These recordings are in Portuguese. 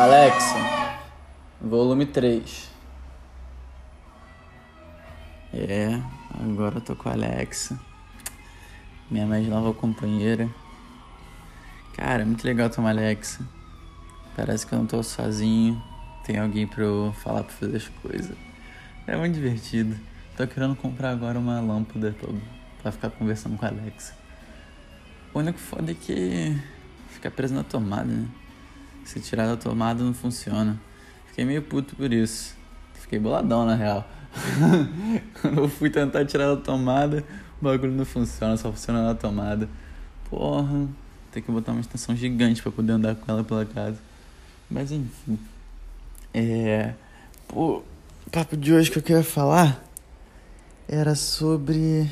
Alexa, volume 3. É, agora eu tô com a Alexa, minha mais nova companheira. Cara, é muito legal tomar Alexa. Parece que eu não tô sozinho, tem alguém pra eu falar pra fazer as coisas. É muito divertido. Tô querendo comprar agora uma lâmpada pra, pra ficar conversando com a Alexa. O único foda é que fica preso na tomada, né? Se tirar da tomada não funciona. Fiquei meio puto por isso. Fiquei boladão na real. Quando eu fui tentar tirar da tomada, o bagulho não funciona, só funciona na tomada. Porra, tem que botar uma extensão gigante para poder andar com ela pela casa. Mas enfim. É. Pô, o papo de hoje que eu queria falar era sobre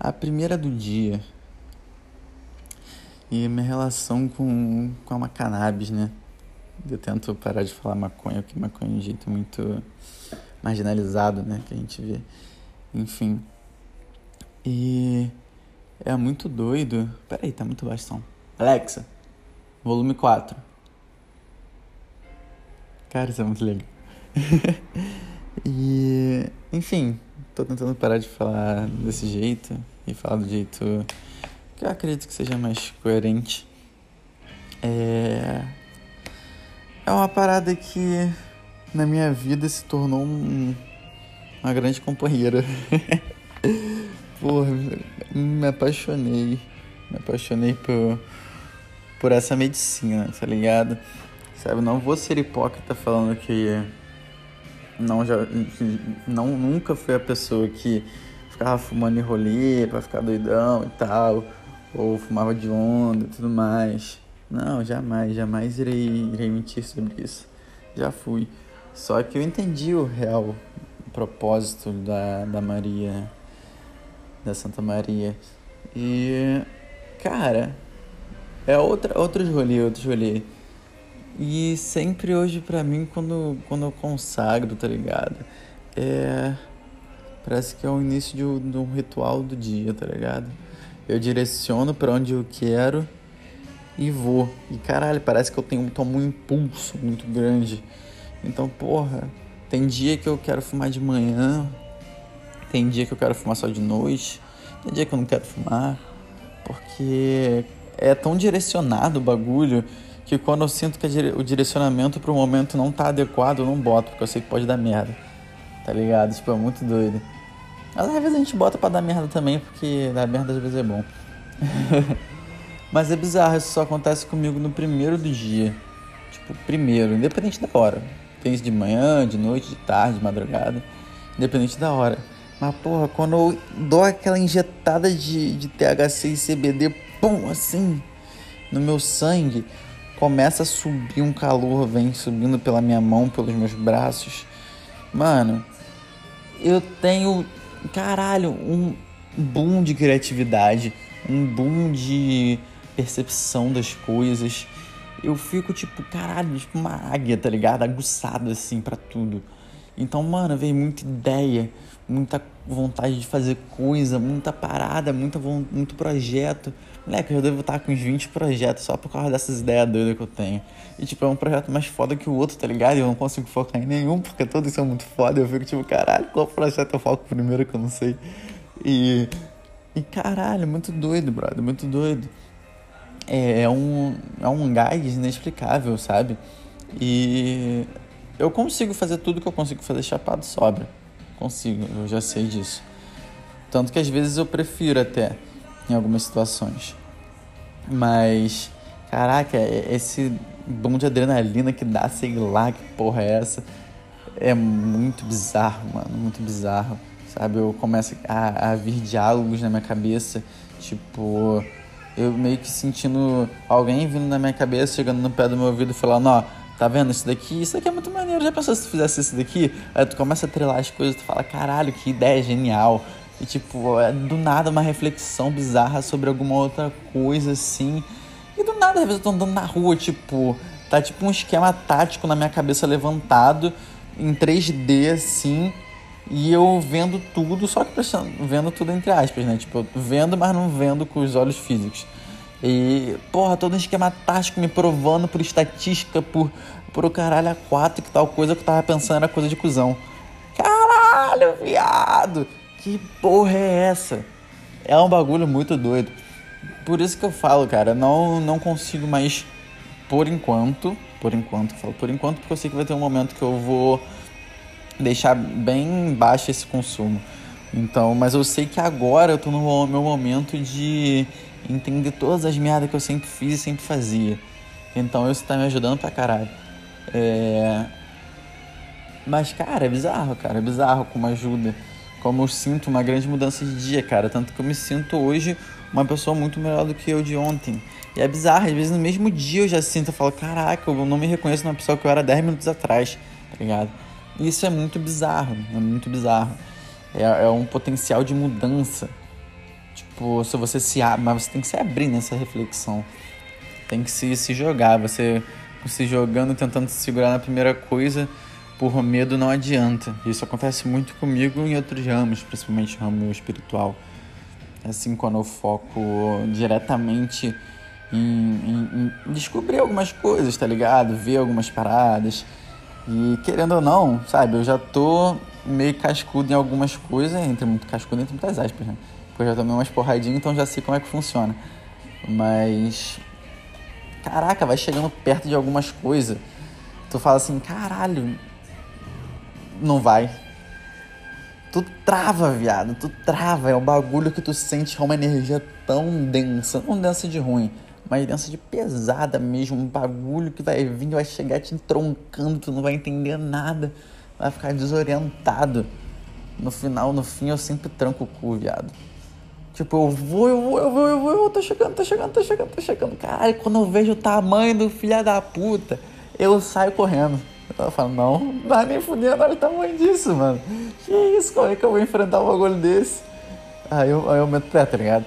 a primeira do dia e minha relação com, com a cannabis, né? Eu tento parar de falar maconha, porque maconha é um jeito muito marginalizado, né? Que a gente vê. Enfim. E é muito doido. Peraí, tá muito baixo som. Alexa, volume 4. Cara, isso é muito legal. e, enfim, tô tentando parar de falar desse jeito e falar do jeito que eu acredito que seja mais coerente. É. É uma parada que na minha vida se tornou um, uma grande companheira. Porra, me apaixonei. Me apaixonei por, por essa medicina, tá ligado? Sabe, não vou ser hipócrita falando que não já não nunca fui a pessoa que ficava fumando em rolê pra ficar doidão e tal ou fumava de onda tudo mais. Não, jamais, jamais irei, irei mentir sobre isso. Já fui. Só que eu entendi o real propósito da, da Maria, da Santa Maria. E, cara, é outra, outros rolê, outros rolê. E sempre hoje pra mim, quando, quando eu consagro, tá ligado? É. Parece que é o início de de um ritual do dia, tá ligado? Eu direciono para onde eu quero e vou. E caralho, parece que eu tenho tomo um impulso muito grande. Então, porra, tem dia que eu quero fumar de manhã, tem dia que eu quero fumar só de noite, tem dia que eu não quero fumar, porque é tão direcionado o bagulho que quando eu sinto que o direcionamento pro momento não tá adequado, eu não boto, porque eu sei que pode dar merda. Tá ligado? Tipo, é muito doido. Às vezes a gente bota pra dar merda também, porque dar merda às vezes é bom. Mas é bizarro, isso só acontece comigo no primeiro do dia. Tipo, primeiro, independente da hora. Tem isso de manhã, de noite, de tarde, de madrugada. Independente da hora. Mas, porra, quando eu dou aquela injetada de, de THC e CBD, pum, assim, no meu sangue, começa a subir um calor, vem subindo pela minha mão, pelos meus braços. Mano, eu tenho caralho, um boom de criatividade, um boom de percepção das coisas. Eu fico tipo, caralho, tipo uma águia, tá ligado? Aguçado assim para tudo. Então, mano, veio muita ideia, muita vontade de fazer coisa, muita parada, muita, muito projeto. Moleque, eu devo estar com uns 20 projetos só por causa dessas ideias doidas que eu tenho. E, tipo, é um projeto mais foda que o outro, tá ligado? E eu não consigo focar em nenhum, porque todos são muito foda. Eu fico, tipo, caralho, qual projeto eu foco primeiro que eu não sei. E, e caralho, muito doido, brother, muito doido. É, é um, é um gás inexplicável, sabe? E eu consigo fazer tudo que eu consigo fazer chapado sobra. Consigo, eu já sei disso. Tanto que às vezes eu prefiro até em algumas situações. Mas, caraca, esse bom de adrenalina que dá, sei lá que porra é essa, é muito bizarro, mano, muito bizarro. Sabe, eu começo a, a vir diálogos na minha cabeça, tipo, eu meio que sentindo alguém vindo na minha cabeça, chegando no pé do meu ouvido e falando, ó, tá vendo isso daqui? Isso daqui é muito maneiro, já pensou se tu fizesse isso daqui? Aí tu começa a trelar as coisas, tu fala, caralho, que ideia genial. E tipo, é do nada uma reflexão bizarra sobre alguma outra coisa assim. E do nada, às vezes eu tô andando na rua, tipo, tá tipo um esquema tático na minha cabeça levantado em 3D assim. E eu vendo tudo, só que vendo tudo entre aspas, né? Tipo, vendo, mas não vendo com os olhos físicos. E, porra, todo um esquema tático me provando por estatística, por, por o caralho a quatro que tal coisa que eu tava pensando era coisa de cuzão. Caralho, viado! Que porra é essa? É um bagulho muito doido. Por isso que eu falo, cara, não, não consigo mais, por enquanto, por enquanto, eu falo por enquanto, porque eu sei que vai ter um momento que eu vou deixar bem baixo esse consumo. Então, mas eu sei que agora eu tô no meu momento de entender todas as merdas que eu sempre fiz e sempre fazia. Então isso tá me ajudando pra caralho. É... Mas, cara, é bizarro, cara. É bizarro como ajuda. Como eu sinto uma grande mudança de dia, cara. Tanto que eu me sinto hoje uma pessoa muito melhor do que eu de ontem. E é bizarro, às vezes no mesmo dia eu já sinto, eu falo, caraca, eu não me reconheço numa pessoa que eu era 10 minutos atrás, tá ligado? E isso é muito bizarro, é muito bizarro. É, é um potencial de mudança. Tipo, se você se abre, mas você tem que se abrir nessa reflexão. Tem que se, se jogar. Você se jogando, tentando se segurar na primeira coisa, por medo não adianta. Isso acontece muito comigo em outros ramos, principalmente ramo espiritual. Assim, quando eu foco diretamente em, em, em descobrir algumas coisas, tá ligado? Ver algumas paradas. E querendo ou não, sabe, eu já tô meio cascudo em algumas coisas, entre muito cascudo entre muitas aspas, né? Porque eu já tomei umas porradinhas, então já sei como é que funciona. Mas. Caraca, vai chegando perto de algumas coisas. Tu fala assim, caralho. Não vai. Tu trava, viado. Tu trava. É um bagulho que tu sente uma energia tão densa. Não densa de ruim uma herança de pesada mesmo, um bagulho que vai vir, vai chegar te entroncando, tu não vai entender nada, vai ficar desorientado. No final, no fim, eu sempre tranco o cu, viado. Tipo, eu vou, eu vou, eu vou, eu vou, eu tô chegando, tô chegando, tô chegando, tô chegando. Caralho, quando eu vejo o tamanho do filho da puta, eu saio correndo. Eu falo, não, não dá nem fudendo, olha o tamanho disso, mano. Que isso, como é que eu vou enfrentar um bagulho desse? Aí eu, aí eu meto pé, tá ligado?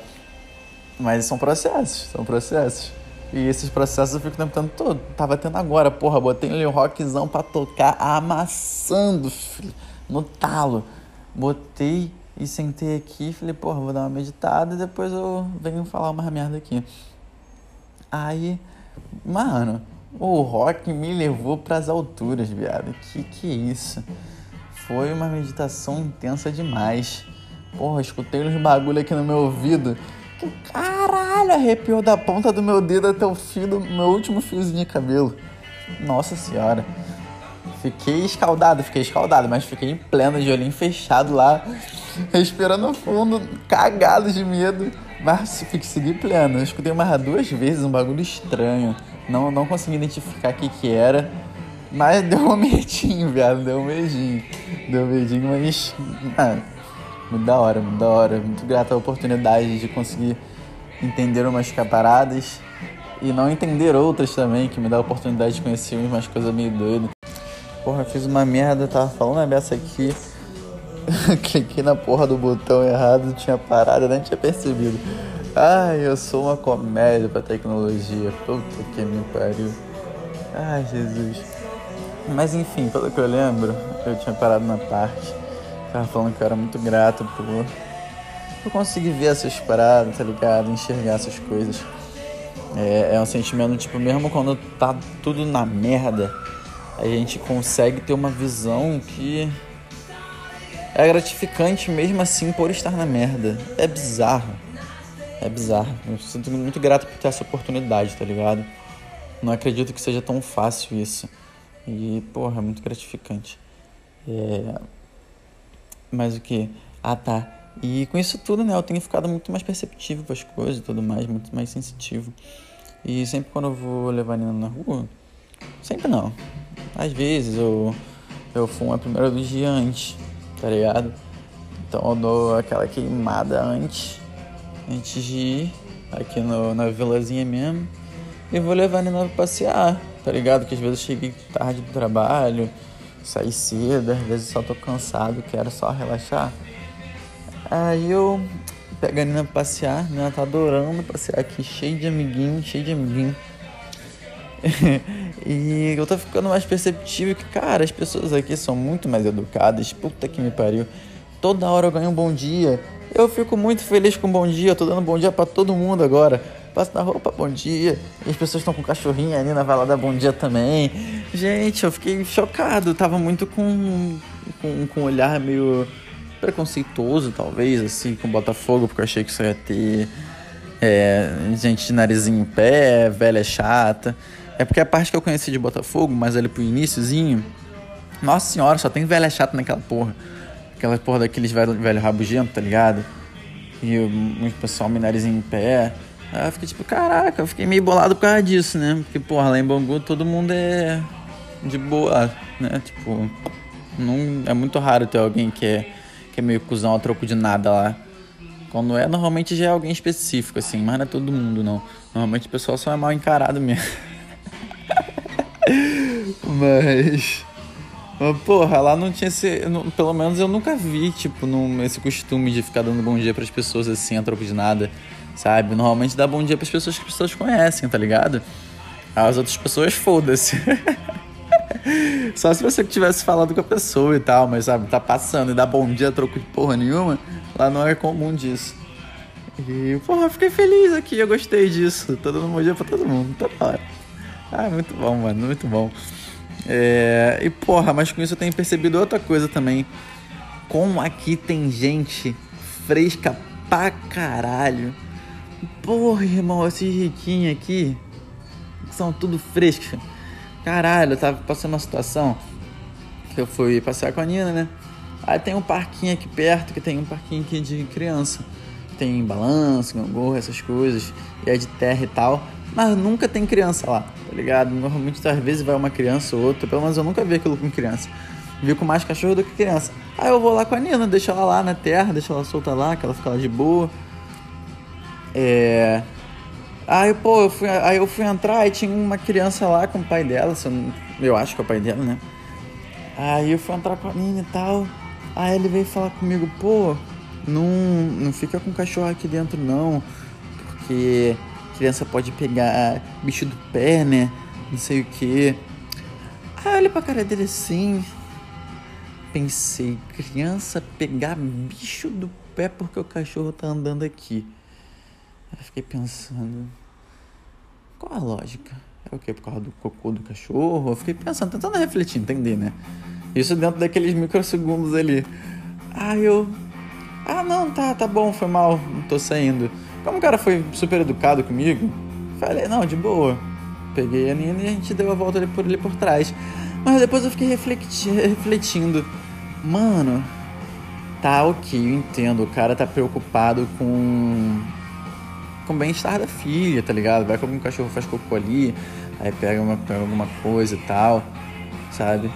Mas são processos, são processos. E esses processos eu fico o tempo todo. Tava tendo agora, porra, botei um rockzão pra tocar, amassando, filho, no talo. Botei e sentei aqui, falei, porra, vou dar uma meditada e depois eu venho falar uma merda aqui. Aí, mano, o rock me levou pras alturas, viado. Que que é isso? Foi uma meditação intensa demais. Porra, escutei uns bagulho aqui no meu ouvido que caralho, arrepiou da ponta do meu dedo até o fio do meu último fiozinho de cabelo. Nossa senhora. Fiquei escaldado, fiquei escaldado, mas fiquei em pleno de olhinho fechado lá, respirando fundo, cagado de medo. Mas segui pleno. Eu escutei mais duas vezes um bagulho estranho. Não, não consegui identificar o que, que era. Mas deu um medinho, viado. Deu um medinho. Deu um medinho, mas. Ah, muito da hora, muito da hora. Muito grato à oportunidade de conseguir entender umas caparadas e não entender outras também, que me dá a oportunidade de conhecer umas coisas meio doidas. Porra, fiz uma merda, tava falando a beça aqui. Cliquei na porra do botão errado, tinha parado, nem tinha percebido. Ai, eu sou uma comédia pra tecnologia. Puta que me pariu. Ai, Jesus. Mas enfim, pelo que eu lembro, eu tinha parado na parte Tava falando que eu era muito grato por, por conseguir ver essas paradas, tá ligado? Enxergar essas coisas. É, é um sentimento, tipo, mesmo quando tá tudo na merda, a gente consegue ter uma visão que é gratificante mesmo assim por estar na merda. É bizarro. É bizarro. Eu sinto muito grato por ter essa oportunidade, tá ligado? Não acredito que seja tão fácil isso. E, porra, é muito gratificante. É, mas o que? Ah, tá. E com isso tudo, né, eu tenho ficado muito mais perceptivo com as coisas e tudo mais, muito mais sensitivo. E sempre quando eu vou levar a Nina na rua, sempre não. Às vezes eu, eu fumo a primeira do dia antes, tá ligado? Então eu dou aquela queimada antes, antes de ir aqui no, na vilazinha mesmo. E vou levar a Nina pra passear, tá ligado? Que às vezes eu cheguei tarde do trabalho sair cedo, às vezes só tô cansado, quero só relaxar. Aí eu pego a Nina pra passear, a Nina tá adorando passear aqui, cheio de amiguinho, cheio de amiguinho. e eu tô ficando mais perceptível que, cara, as pessoas aqui são muito mais educadas, puta que me pariu. Toda hora eu ganho um bom dia. Eu fico muito feliz com bom dia, eu tô dando bom dia para todo mundo agora. passo na roupa, bom dia. E as pessoas estão com cachorrinho ali na vai dar bom dia também. Gente, eu fiquei chocado. Tava muito com, com, com um olhar meio preconceituoso, talvez, assim, com Botafogo, porque eu achei que isso ia ter é, gente de narizinho em pé, velha chata. É porque a parte que eu conheci de Botafogo, mas ali pro iníciozinho, nossa senhora, só tem velha chata naquela porra. Aquela porra daqueles velho, velho rabugento, tá ligado? E o pessoal me em pé. Aí eu fiquei tipo, caraca, eu fiquei meio bolado por causa disso, né? Porque, porra, lá em Bangu todo mundo é de boa, né? Tipo, não, é muito raro ter alguém que é, que é meio cuzão a troco de nada lá. Quando é, normalmente já é alguém específico, assim, mas não é todo mundo, não. Normalmente o pessoal só é mal encarado mesmo. mas. Porra, lá não tinha esse. Não, pelo menos eu nunca vi, tipo, num, esse costume de ficar dando bom dia pras pessoas assim, a troco de nada, sabe? Normalmente dá bom dia pras pessoas que as pessoas conhecem, tá ligado? As outras pessoas, foda-se. Só se você tivesse falado com a pessoa e tal, mas sabe, tá passando e dá bom dia troco de porra nenhuma, lá não é comum disso. E, porra, eu fiquei feliz aqui, eu gostei disso. Tô dando bom dia pra todo mundo, toda hora. Ah, muito bom, mano, muito bom. É, e porra, mas com isso eu tenho percebido outra coisa também. Como aqui tem gente fresca pra caralho. Porra, irmão, esses riquinhos aqui são tudo frescos. Caralho, eu tava passando uma situação que eu fui passear com a Nina, né? Aí tem um parquinho aqui perto, que tem um parquinho aqui de criança. Tem balanço, gangorra, essas coisas. E é de terra e tal. Mas nunca tem criança lá, tá ligado? Normalmente às vezes vai uma criança ou outra, pelo menos eu nunca vi aquilo com criança. Vi com mais cachorro do que criança. Aí eu vou lá com a Nina, deixo ela lá na terra, deixo ela solta lá, que ela fica lá de boa. É. Aí, pô, eu fui, aí eu fui entrar e tinha uma criança lá com o pai dela, eu, eu acho que é o pai dela, né? Aí eu fui entrar com a Nina e tal. Aí ele veio falar comigo, pô, não, não fica com o cachorro aqui dentro não, porque criança pode pegar bicho do pé, né? Não sei o que. Aí olha pra cara dele assim. Pensei, criança pegar bicho do pé porque o cachorro tá andando aqui. Aí fiquei pensando. Qual a lógica? É o que? Por causa do cocô do cachorro? Fiquei pensando, tentando refletir, entender, né? Isso dentro daqueles microsegundos ali. Aí eu. Ah não, tá, tá bom, foi mal, tô saindo. Como o cara foi super educado comigo, falei, não, de boa. Peguei a Nina e a gente deu a volta ali por ali por trás. Mas depois eu fiquei refletindo. Mano, tá ok, eu entendo. O cara tá preocupado com. com o bem-estar da filha, tá ligado? Vai como um cachorro faz cocô ali, aí pega, uma, pega alguma coisa e tal, sabe?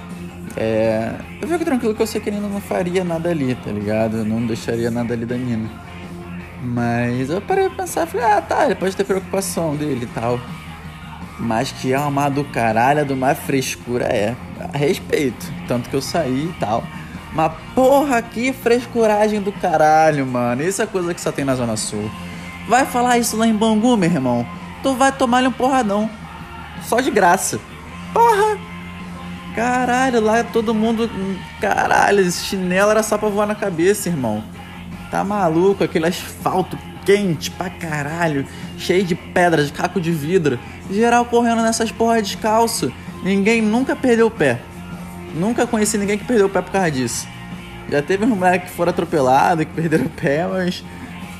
É, eu fico tranquilo que eu sei que a Nina não faria nada ali, tá ligado? Eu não deixaria nada ali da Nina. Mas eu parei pra pensar, falei, ah tá, ele pode ter preocupação dele e tal. Mas que é uma do caralho, do mais frescura é. A respeito. Tanto que eu saí e tal. Mas porra, que frescuragem do caralho, mano. Isso é coisa que só tem na Zona Sul. Vai falar isso lá em Bangu, meu irmão. Tu vai tomar-lhe um porradão. Só de graça. Porra! Caralho, lá todo mundo. Caralho, esse chinelo era só pra voar na cabeça, irmão. Tá maluco? Aquele asfalto quente pra caralho, cheio de pedra, de caco de vidro. Geral correndo nessas porra descalço. Ninguém nunca perdeu o pé. Nunca conheci ninguém que perdeu o pé por causa disso. Já teve um moleque que foram atropelado, que perderam o pé, mas.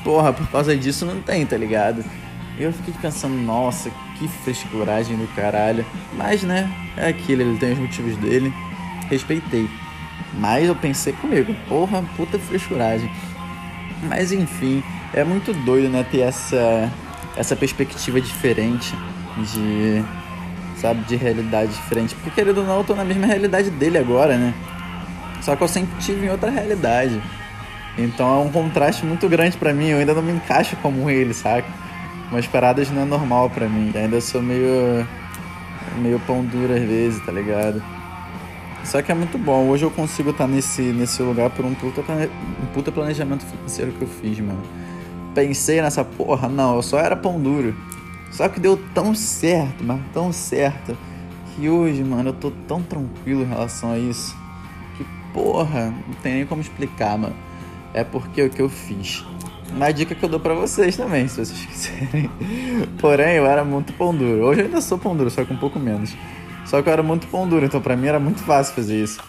Porra, por causa disso não tem, tá ligado? Eu fiquei pensando, nossa, que frescuragem do caralho. Mas, né, é aquilo, ele tem os motivos dele. Respeitei. Mas eu pensei comigo, porra, puta frescuragem. Mas enfim, é muito doido, né, ter essa, essa perspectiva diferente de, sabe, de realidade diferente. Porque querendo ou não, eu tô na mesma realidade dele agora, né? Só que eu sempre tive em outra realidade. Então é um contraste muito grande para mim, eu ainda não me encaixo como ele, saca? Umas paradas não é normal para mim, ainda sou meio meio pão duro às vezes, tá ligado? Só que é muito bom. Hoje eu consigo estar nesse, nesse lugar por um puta, um puta planejamento financeiro que eu fiz, mano. Pensei nessa porra, não, eu só era pão duro. Só que deu tão certo, mas tão certo, que hoje, mano, eu tô tão tranquilo em relação a isso. Que porra, não tem nem como explicar, mano. É porque o que eu fiz. uma dica que eu dou pra vocês também, se vocês quiserem. Porém, eu era muito pão duro. Hoje eu ainda sou pão duro, só que um pouco menos. Só que eu era muito pão duro, então pra mim era muito fácil fazer isso.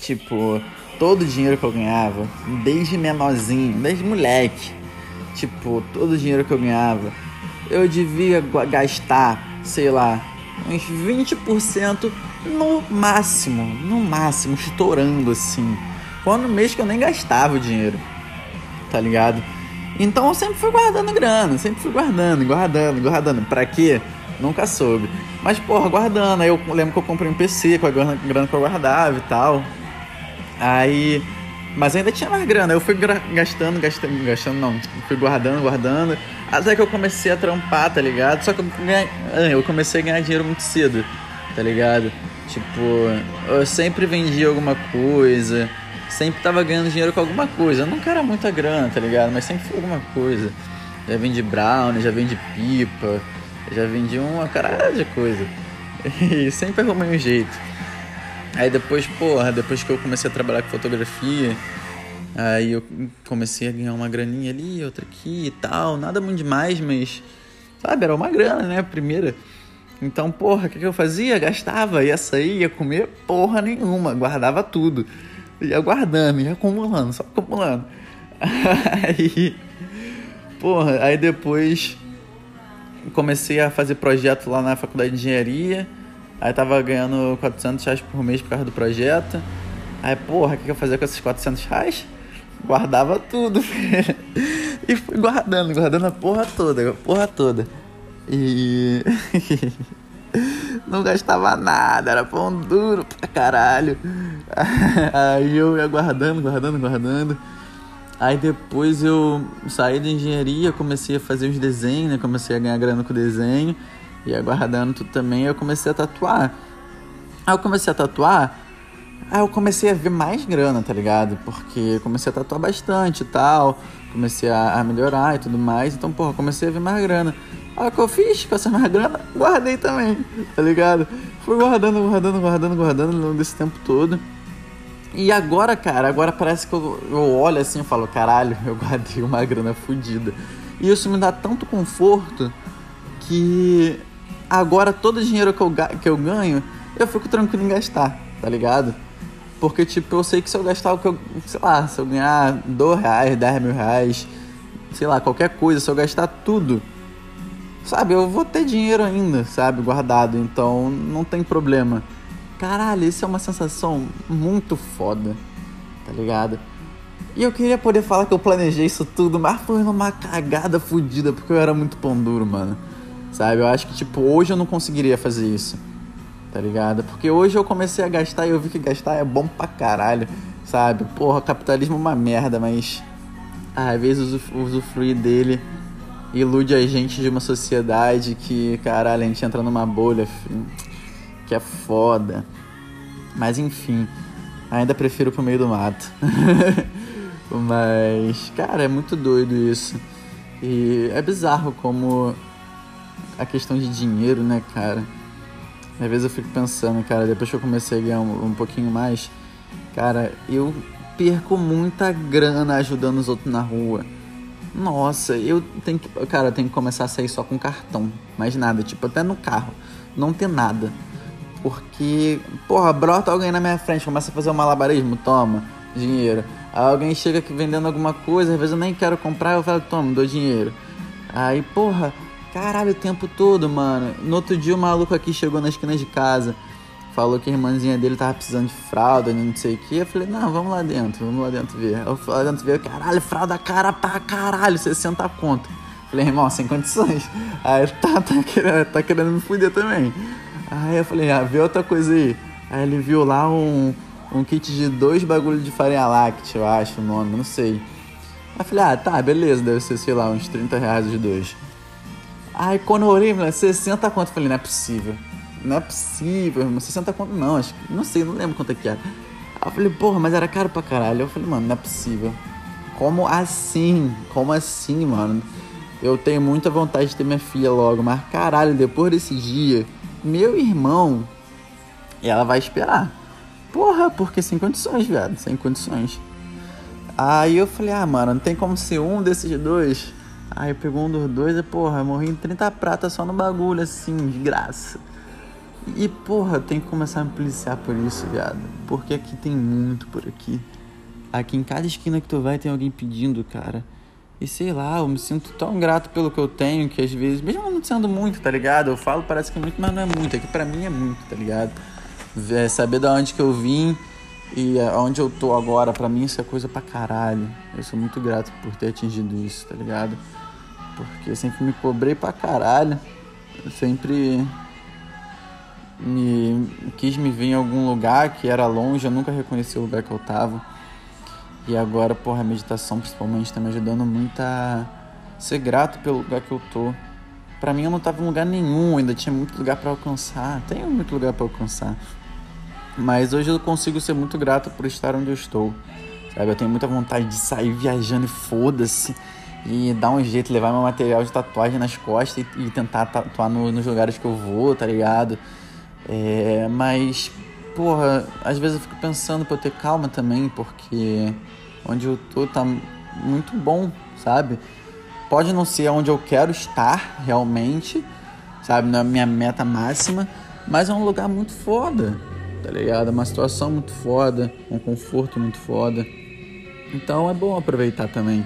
Tipo, todo o dinheiro que eu ganhava, desde menorzinho, desde moleque, tipo, todo o dinheiro que eu ganhava, eu devia gastar, sei lá, uns 20% no máximo, no máximo, estourando assim. Quando mês que eu nem gastava o dinheiro, tá ligado? Então eu sempre fui guardando grana, sempre fui guardando, guardando, guardando. Pra quê? Nunca soube. Mas, porra, guardando. Aí eu lembro que eu comprei um PC com a grana, grana que eu guardava e tal. Aí. Mas ainda tinha mais grana. Eu fui gastando, gastando, gastando, não. Fui guardando, guardando. Até que eu comecei a trampar, tá ligado? Só que eu, ah, eu comecei a ganhar dinheiro muito cedo, tá ligado? Tipo, eu sempre vendia alguma coisa. Sempre tava ganhando dinheiro com alguma coisa. Eu nunca era muita grana, tá ligado? Mas sempre foi alguma coisa. Já vendi brownie, já vendi pipa, já vendi uma caralho de coisa. E sempre arrumei um jeito. Aí depois, porra, depois que eu comecei a trabalhar com fotografia, aí eu comecei a ganhar uma graninha ali, outra aqui e tal. Nada muito demais, mas, sabe, era uma grana, né? A primeira. Então, porra, o que, que eu fazia? Gastava, ia sair, ia comer porra nenhuma, guardava tudo. Ia guardando, ia acumulando, só acumulando. Aí, porra, aí depois comecei a fazer projeto lá na faculdade de engenharia. Aí tava ganhando 400 reais por mês por causa do projeto. Aí, porra, o que eu fazia com esses 400 reais? Guardava tudo, E fui guardando, guardando a porra toda, a porra toda. E. não gastava nada, era pão duro pra caralho. Aí eu ia guardando, guardando, guardando. Aí depois eu saí da engenharia, comecei a fazer os desenhos, né? Comecei a ganhar grana com desenho. E aguardando tudo também, eu comecei a tatuar. Aí eu comecei a tatuar, aí eu comecei a ver mais grana, tá ligado? Porque comecei a tatuar bastante e tal, comecei a, a melhorar e tudo mais, então, porra, comecei a ver mais grana. Aí o que eu fiz com essa mais grana, guardei também, tá ligado? Fui guardando, guardando, guardando, guardando ao longo desse tempo todo. E agora, cara, agora parece que eu, eu olho assim e falo, caralho, eu guardei uma grana fodida. E isso me dá tanto conforto que Agora, todo o dinheiro que eu, que eu ganho, eu fico tranquilo em gastar, tá ligado? Porque, tipo, eu sei que se eu gastar o que eu. Sei lá, se eu ganhar 2 reais, 10 mil reais, sei lá, qualquer coisa, se eu gastar tudo, sabe, eu vou ter dinheiro ainda, sabe, guardado. Então, não tem problema. Caralho, isso é uma sensação muito foda, tá ligado? E eu queria poder falar que eu planejei isso tudo, mas foi numa cagada fodida, porque eu era muito pão duro, mano. Sabe? Eu acho que, tipo, hoje eu não conseguiria fazer isso. Tá ligado? Porque hoje eu comecei a gastar e eu vi que gastar é bom pra caralho. Sabe? Porra, capitalismo é uma merda, mas. Às vezes usufruir dele ilude a gente de uma sociedade que, caralho, a gente entra numa bolha, filho, que é foda. Mas enfim, ainda prefiro pro meio do mato. Mas, cara, é muito doido isso. E é bizarro como a questão de dinheiro, né, cara? Às vezes eu fico pensando, cara, depois que eu comecei a ganhar um, um pouquinho mais, cara, eu perco muita grana ajudando os outros na rua. Nossa, eu tenho que, cara, eu tenho que começar a sair só com cartão, mais nada, tipo, até no carro, não ter nada. Porque, porra, brota alguém na minha frente, começa a fazer um malabarismo, toma, dinheiro. Aí alguém chega aqui vendendo alguma coisa, às vezes eu nem quero comprar, eu falo, toma, dou dinheiro. Aí, porra, Caralho, o tempo todo, mano. No outro dia o maluco aqui chegou na esquina de casa. Falou que a irmãzinha dele tava precisando de fralda, não sei o que. Eu falei, não, vamos lá dentro, vamos lá dentro ver. Eu fui lá dentro ver, caralho, fralda cara pra caralho, 60 conto. Falei, irmão, sem condições. Aí tá, tá, querendo, tá querendo me fuder também. Aí eu falei, ah, vê outra coisa aí. Aí ele viu lá um, um kit de dois bagulhos de farinha láctea, eu acho o nome, não sei. Aí eu falei, ah, tá, beleza, deve ser, sei lá, uns 30 reais os dois. Aí quando eu olhei, 60 conto. Eu falei, não é possível. Não é possível, irmão. 60 conto não, acho. Não sei, não lembro quanto é que era. Aí eu falei, porra, mas era caro pra caralho. Eu falei, mano, não é possível. Como assim? Como assim, mano? Eu tenho muita vontade de ter minha filha logo, mas caralho, depois desse dia, meu irmão, ela vai esperar. Porra, porque sem condições, viado, sem condições. Aí eu falei, ah, mano, não tem como ser um desses dois. Aí pegou um dos dois e, porra, morri em 30 pratas só no bagulho, assim, de graça. E, porra, tem que começar a me policiar por isso, viado. Porque aqui tem muito por aqui. Aqui em cada esquina que tu vai tem alguém pedindo, cara. E sei lá, eu me sinto tão grato pelo que eu tenho que às vezes, mesmo não sendo muito, tá ligado? Eu falo, parece que é muito, mas não é muito. Aqui pra mim é muito, tá ligado? É saber da onde que eu vim e onde eu tô agora, pra mim isso é coisa pra caralho. Eu sou muito grato por ter atingido isso, tá ligado? Porque eu sempre me cobrei pra caralho. Eu sempre me quis me ver em algum lugar que era longe, eu nunca reconheci o lugar que eu tava. E agora, porra, a meditação principalmente tá me ajudando muito a ser grato pelo lugar que eu tô. Pra mim eu não tava em lugar nenhum, ainda tinha muito lugar para alcançar. Tenho muito lugar para alcançar. Mas hoje eu consigo ser muito grato por estar onde eu estou. Sabe? Eu tenho muita vontade de sair viajando e foda-se. E dar um jeito, levar meu material de tatuagem nas costas e, e tentar tatuar no, nos lugares que eu vou, tá ligado? É, mas, porra, às vezes eu fico pensando pra eu ter calma também, porque onde eu tô tá muito bom, sabe? Pode não ser onde eu quero estar realmente, sabe? Não é a minha meta máxima, mas é um lugar muito foda tá ligado? É uma situação muito foda, um conforto muito foda. Então é bom aproveitar também.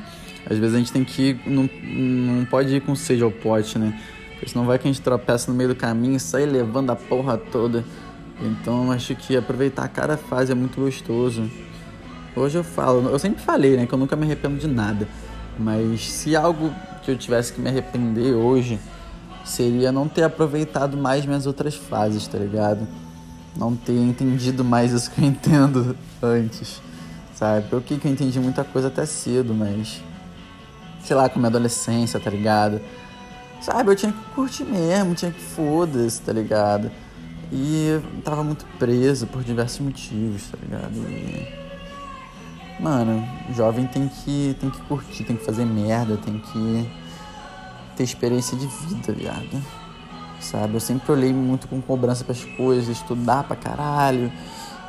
Às vezes a gente tem que ir, não, não pode ir com sede ao pote, né? Porque senão vai que a gente tropeça no meio do caminho e sai levando a porra toda. Então acho que aproveitar cada fase é muito gostoso. Hoje eu falo, eu sempre falei, né, que eu nunca me arrependo de nada. Mas se algo que eu tivesse que me arrepender hoje seria não ter aproveitado mais minhas outras fases, tá ligado? não ter entendido mais isso que eu entendo antes, sabe? Eu que eu entendi muita coisa até cedo, mas sei lá, com minha adolescência, tá ligado? Sabe, eu tinha que curtir mesmo, tinha que foda-se, tá ligado? E tava muito preso por diversos motivos, tá ligado? E... Mano, jovem tem que, tem que curtir, tem que fazer merda, tem que ter experiência de vida, viado sabe? Eu sempre olhei muito com cobrança para as coisas, estudar pra caralho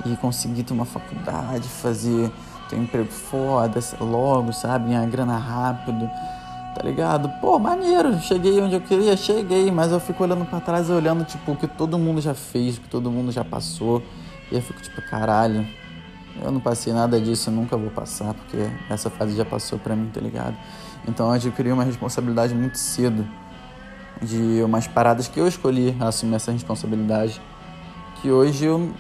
e conseguir ter uma faculdade, fazer ter um emprego foda logo, sabe? Ganhar grana rápido, tá ligado? Pô, maneiro, cheguei onde eu queria, cheguei, mas eu fico olhando para trás olhando, tipo, o que todo mundo já fez, o que todo mundo já passou, e eu fico tipo, caralho. Eu não passei nada disso, eu nunca vou passar, porque essa fase já passou pra mim, tá ligado? Então eu adquiri uma responsabilidade muito cedo de umas paradas que eu escolhi assumir essa responsabilidade. Que hoje eu,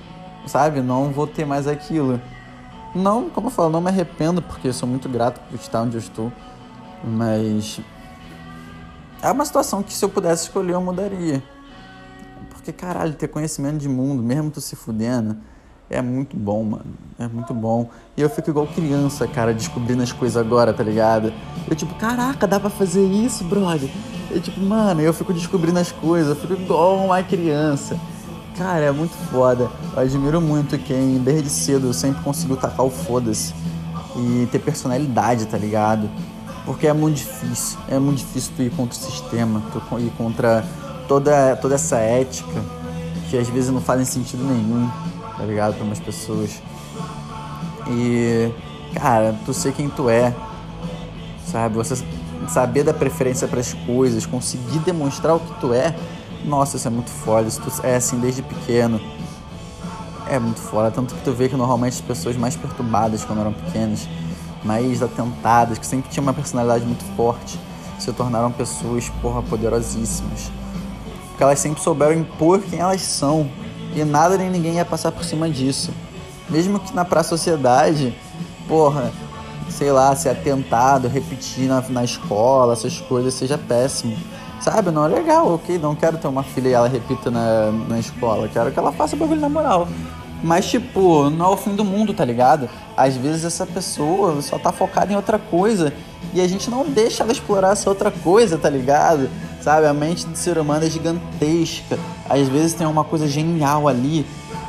sabe, não vou ter mais aquilo. Não, como eu falo, não me arrependo, porque eu sou muito grato por estar onde eu estou. Mas é uma situação que se eu pudesse escolher eu mudaria. Porque, caralho, ter conhecimento de mundo, mesmo tu se fudendo, é muito bom, mano. É muito bom. E eu fico igual criança, cara, descobrindo as coisas agora, tá ligado? Eu tipo, caraca, dá pra fazer isso, brother? Eu tipo, mano, eu fico descobrindo as coisas, eu fico igual uma criança. Cara, é muito foda. Eu admiro muito quem, desde cedo, sempre conseguiu tacar o foda-se. E ter personalidade, tá ligado? Porque é muito difícil. É muito difícil tu ir contra o sistema, tu ir contra toda, toda essa ética que às vezes não fazem sentido nenhum tá ligado? Para umas pessoas. E, cara, tu ser quem tu é, sabe? Você saber da preferência para as coisas, conseguir demonstrar o que tu é, nossa, isso é muito foda. Isso tu é assim desde pequeno. É muito foda. Tanto que tu vê que normalmente as pessoas mais perturbadas quando eram pequenas, mais atentadas, que sempre tinham uma personalidade muito forte, se tornaram pessoas, porra, poderosíssimas. Porque elas sempre souberam impor quem elas são e nada nem ninguém ia passar por cima disso. Mesmo que na pra sociedade, porra, sei lá, ser atentado, repetir na, na escola, essas coisas, seja péssimo. Sabe? Não é legal, ok? Não quero ter uma filha e ela repita na, na escola. Quero que ela faça bagulho na moral. Mas, tipo, não é o fim do mundo, tá ligado? Às vezes essa pessoa só tá focada em outra coisa e a gente não deixa ela explorar essa outra coisa, tá ligado? Sabe? A mente do ser humano é gigantesca. Às vezes tem uma coisa genial ali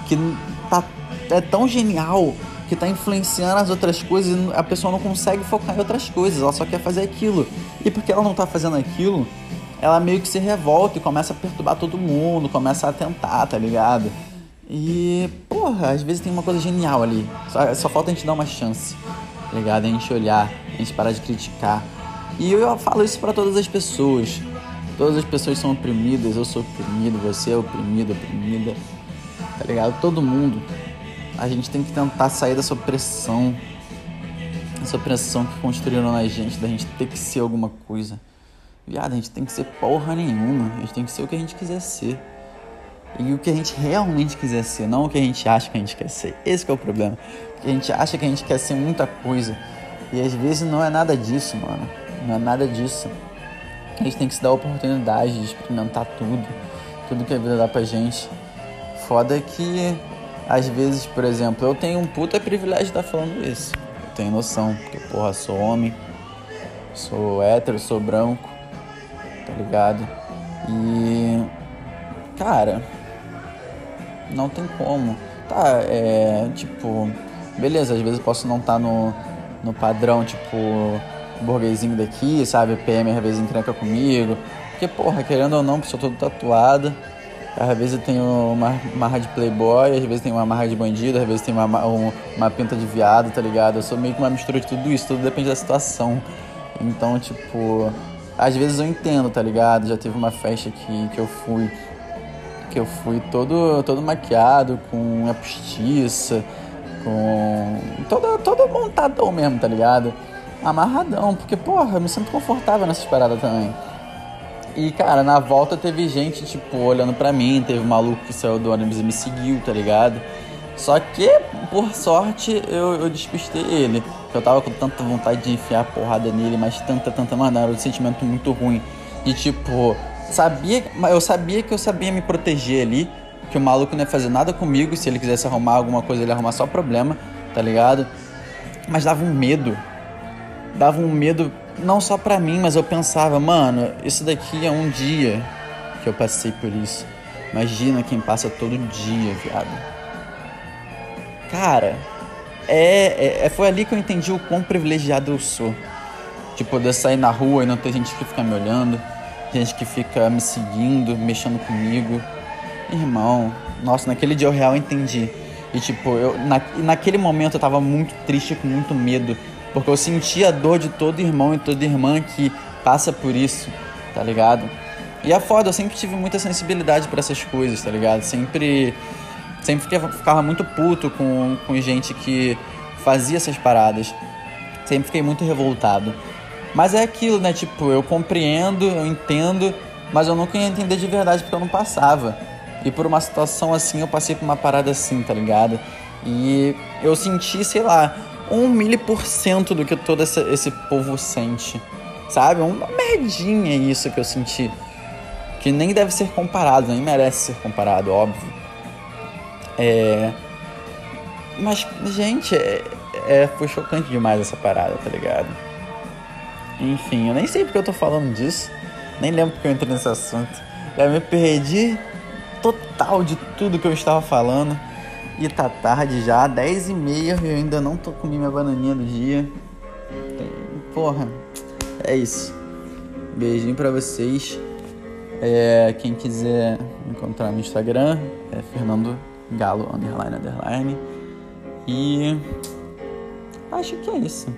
que tá, é tão genial que tá influenciando as outras coisas e a pessoa não consegue focar em outras coisas, ela só quer fazer aquilo. E porque ela não tá fazendo aquilo, ela meio que se revolta e começa a perturbar todo mundo, começa a tentar, tá ligado? E, porra, às vezes tem uma coisa genial ali. Só, só falta a gente dar uma chance. tá ligado? A gente olhar, a gente parar de criticar. E eu falo isso para todas as pessoas. Todas as pessoas são oprimidas, eu sou oprimido, você é oprimido, oprimida, tá ligado? Todo mundo. A gente tem que tentar sair dessa opressão, essa opressão que construíram na gente, da gente ter que ser alguma coisa. Viado, a gente tem que ser porra nenhuma, a gente tem que ser o que a gente quiser ser. E o que a gente realmente quiser ser, não o que a gente acha que a gente quer ser. Esse é o problema. Porque a gente acha que a gente quer ser muita coisa. E às vezes não é nada disso, mano. Não é nada disso. A gente tem que se dar a oportunidade de experimentar tudo. Tudo que a vida dá pra gente. Foda que, às vezes, por exemplo, eu tenho um puta privilégio de estar falando isso. Eu tenho noção. Porque, porra, sou homem. Sou hétero, sou branco. Tá ligado? E. Cara não tem como. Tá, é. Tipo. Beleza, às vezes eu posso não estar tá no, no padrão, tipo. Burguesinho daqui, sabe? PM às vezes encrenca comigo. Porque, porra, querendo ou não, sou todo tatuado. Às vezes eu tenho uma marra de playboy, às vezes tem uma marra de bandido, às vezes tem uma, uma, uma pinta de viado, tá ligado? Eu sou meio que uma mistura de tudo isso, tudo depende da situação. Então, tipo, às vezes eu entendo, tá ligado? Já teve uma festa que, que eu fui que eu fui todo, todo maquiado, com a postiça, com. todo, todo montadão mesmo, tá ligado? Amarradão, porque, porra, eu me sinto confortável nessas paradas também. E, cara, na volta teve gente, tipo, olhando pra mim, teve um maluco que saiu do ônibus e me seguiu, tá ligado? Só que, por sorte, eu, eu despistei ele. Eu tava com tanta vontade de enfiar a porrada nele, mas tanta, tanta, mano, era um sentimento muito ruim. De tipo, sabia, eu sabia que eu sabia me proteger ali, que o maluco não ia fazer nada comigo, se ele quisesse arrumar alguma coisa, ele ia arrumar só problema, tá ligado? Mas dava um medo. Dava um medo não só pra mim, mas eu pensava, mano, isso daqui é um dia que eu passei por isso. Imagina quem passa todo dia, viado. Cara, é, é, é foi ali que eu entendi o quão privilegiado eu sou. De poder sair na rua e não ter gente que fica me olhando gente que fica me seguindo, mexendo comigo. Irmão, nossa, naquele dia eu real entendi. E tipo, eu, na, naquele momento eu tava muito triste, com muito medo. Porque eu sentia a dor de todo irmão e toda irmã que passa por isso, tá ligado? E é foda, eu sempre tive muita sensibilidade para essas coisas, tá ligado? Sempre. Sempre ficava muito puto com, com gente que fazia essas paradas. Sempre fiquei muito revoltado. Mas é aquilo, né? Tipo, eu compreendo, eu entendo, mas eu nunca ia entender de verdade porque eu não passava. E por uma situação assim, eu passei por uma parada assim, tá ligado? E eu senti, sei lá, um mil por cento do que todo esse, esse povo sente. Sabe? Uma merdinha isso que eu senti. Que nem deve ser comparado, nem merece ser comparado, óbvio. É. Mas, gente, é, é, foi chocante demais essa parada, tá ligado? Enfim, eu nem sei porque eu tô falando disso. Nem lembro porque eu entrei nesse assunto. Já me perdi total de tudo que eu estava falando. E tá tarde já, 10 e meia e eu ainda não tô comendo minha bananinha do dia. Porra, é isso. Beijinho pra vocês. É, quem quiser encontrar no Instagram é Fernando Galo underline underline. E acho que é isso.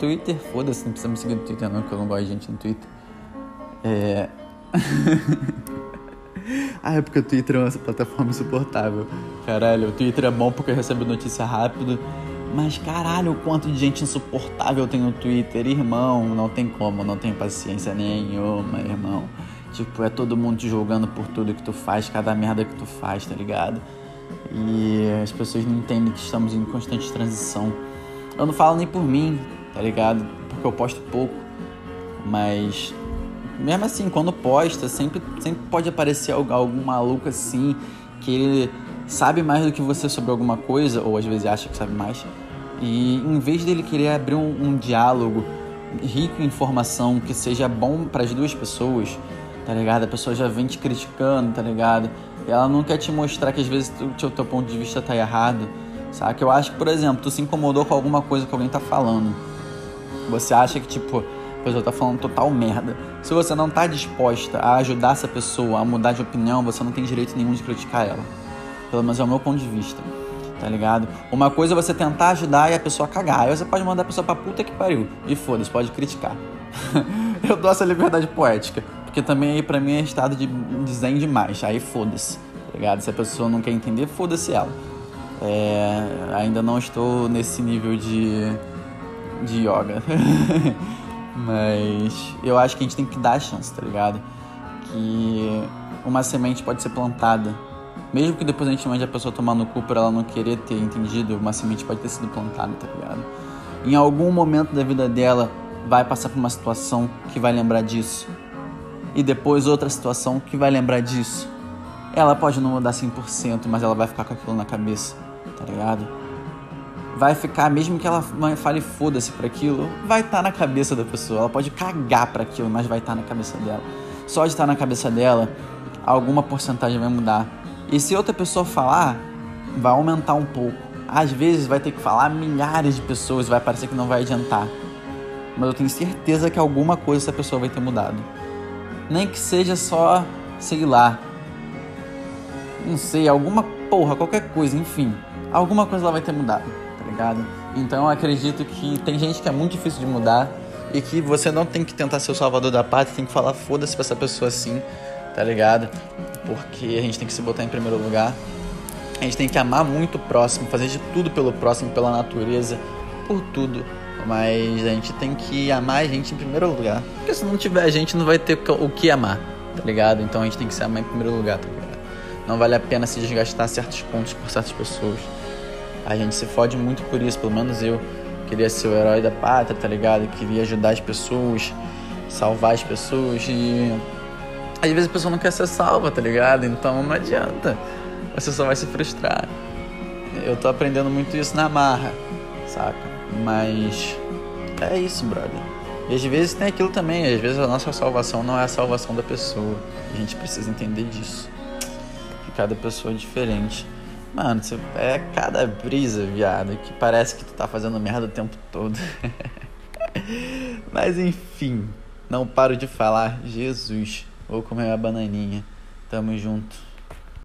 Twitter, foda-se, não precisa me seguir no Twitter não, que eu não gosto de gente no Twitter. É. ah, é porque o Twitter é uma plataforma insuportável. Caralho, o Twitter é bom porque recebe notícia rápido. Mas caralho, o quanto de gente insuportável tem no Twitter, irmão. Não tem como, não tem paciência nenhuma, irmão. Tipo, é todo mundo te julgando por tudo que tu faz, cada merda que tu faz, tá ligado? E as pessoas não entendem que estamos em constante transição. Eu não falo nem por mim, tá ligado? Porque eu posto pouco, mas mesmo assim, quando posta, sempre, sempre pode aparecer algum, algum maluco assim que ele sabe mais do que você sobre alguma coisa, ou às vezes acha que sabe mais, e em vez dele querer abrir um, um diálogo rico em informação que seja bom para as duas pessoas, tá ligado? A pessoa já vem te criticando, tá ligado? E ela não quer te mostrar que às vezes o teu, teu ponto de vista tá errado, sabe? Eu acho que, por exemplo, tu se incomodou com alguma coisa que alguém tá falando você acha que, tipo, a pessoa tá falando total merda. Se você não tá disposta a ajudar essa pessoa a mudar de opinião, você não tem direito nenhum de criticar ela. Pelo menos é o meu ponto de vista. Tá ligado? Uma coisa é você tentar ajudar e a pessoa cagar. Aí você pode mandar a pessoa pra puta que pariu. E foda-se, pode criticar. eu dou essa liberdade poética. Porque também aí pra mim é estado de desenho demais. Aí foda-se. Tá ligado? Se a pessoa não quer entender, foda-se ela. É, ainda não estou nesse nível de, de yoga. Mas eu acho que a gente tem que dar a chance, tá ligado? Que uma semente pode ser plantada. Mesmo que depois a gente mande a pessoa tomar no cu por ela não querer ter entendido, uma semente pode ter sido plantada, tá ligado? Em algum momento da vida dela vai passar por uma situação que vai lembrar disso. E depois outra situação que vai lembrar disso. Ela pode não mudar 100%, mas ela vai ficar com aquilo na cabeça, tá ligado? Vai ficar, mesmo que ela fale foda-se para aquilo, vai estar tá na cabeça da pessoa. Ela pode cagar para aquilo, mas vai estar tá na cabeça dela. Só de estar tá na cabeça dela, alguma porcentagem vai mudar. E se outra pessoa falar, vai aumentar um pouco. Às vezes vai ter que falar milhares de pessoas, vai parecer que não vai adiantar. Mas eu tenho certeza que alguma coisa essa pessoa vai ter mudado. Nem que seja só, sei lá, não sei, alguma porra, qualquer coisa, enfim. Alguma coisa ela vai ter mudado, ligado? Então eu acredito que tem gente que é muito difícil de mudar e que você não tem que tentar ser o salvador da pátria, tem que falar foda-se pra essa pessoa assim, tá ligado? Porque a gente tem que se botar em primeiro lugar. A gente tem que amar muito o próximo, fazer de tudo pelo próximo, pela natureza, por tudo. Mas a gente tem que amar a gente em primeiro lugar. Porque se não tiver a gente, não vai ter o que amar, tá ligado? Então a gente tem que se amar em primeiro lugar, tá ligado? Não vale a pena se desgastar certos pontos por certas pessoas. A gente se fode muito por isso, pelo menos eu. Queria ser o herói da pátria, tá ligado? Queria ajudar as pessoas, salvar as pessoas e. Às vezes a pessoa não quer ser salva, tá ligado? Então não adianta. Você só vai se frustrar. Eu tô aprendendo muito isso na marra, saca? Mas. É isso, brother. E às vezes tem aquilo também, às vezes a nossa salvação não é a salvação da pessoa. A gente precisa entender disso cada pessoa é diferente. Mano, é cada brisa, viado, que parece que tu tá fazendo merda o tempo todo. Mas enfim, não paro de falar. Jesus, vou comer uma bananinha. Tamo junto.